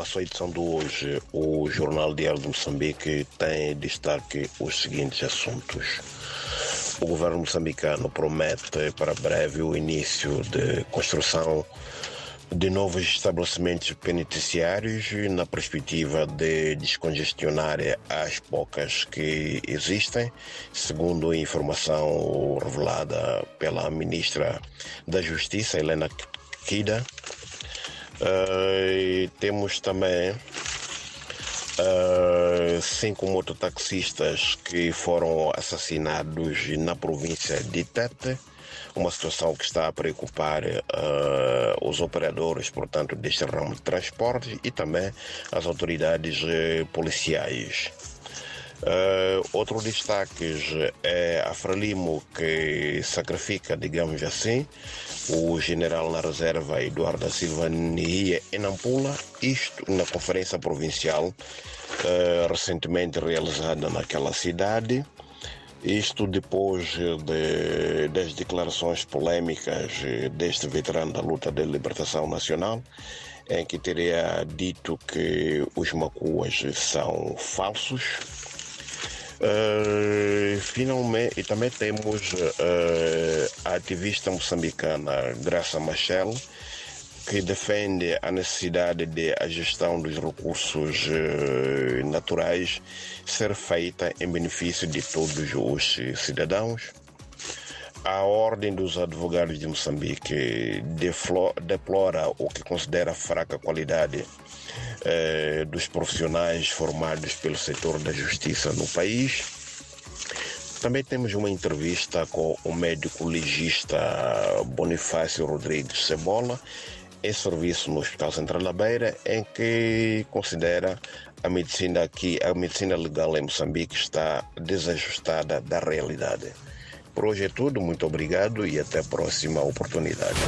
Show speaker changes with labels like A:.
A: Na sua edição de hoje, o Jornal Diário de Moçambique tem destaque os seguintes assuntos. O governo moçambicano promete para breve o início de construção de novos estabelecimentos penitenciários na perspectiva de descongestionar as poucas que existem, segundo a informação revelada pela ministra da Justiça, Helena Kida. Uh, temos também uh, cinco mototaxistas que foram assassinados na província de Tete uma situação que está a preocupar uh, os operadores, portanto, deste ramo de transporte e também as autoridades uh, policiais. Uh, outro destaque é a Frelimo que sacrifica, digamos assim, o general na reserva Eduardo Silva Nihia Nampula, isto na conferência provincial uh, recentemente realizada naquela cidade. Isto depois de, das declarações polêmicas deste veterano da luta de libertação nacional, em que teria dito que os macuas são falsos. Uh, finalmente, e também temos uh, a ativista moçambicana Graça Machel, que defende a necessidade de a gestão dos recursos uh, naturais ser feita em benefício de todos os cidadãos. A Ordem dos Advogados de Moçambique deplora o que considera fraca qualidade uh, dos profissionais formados pelo setor da justiça no país. Também temos uma entrevista com o médico legista Bonifácio Rodrigues Cebola, em serviço no Hospital Central da Beira, em que considera a medicina aqui, a medicina legal em Moçambique está desajustada da realidade. Por hoje é tudo, muito obrigado e até a próxima oportunidade.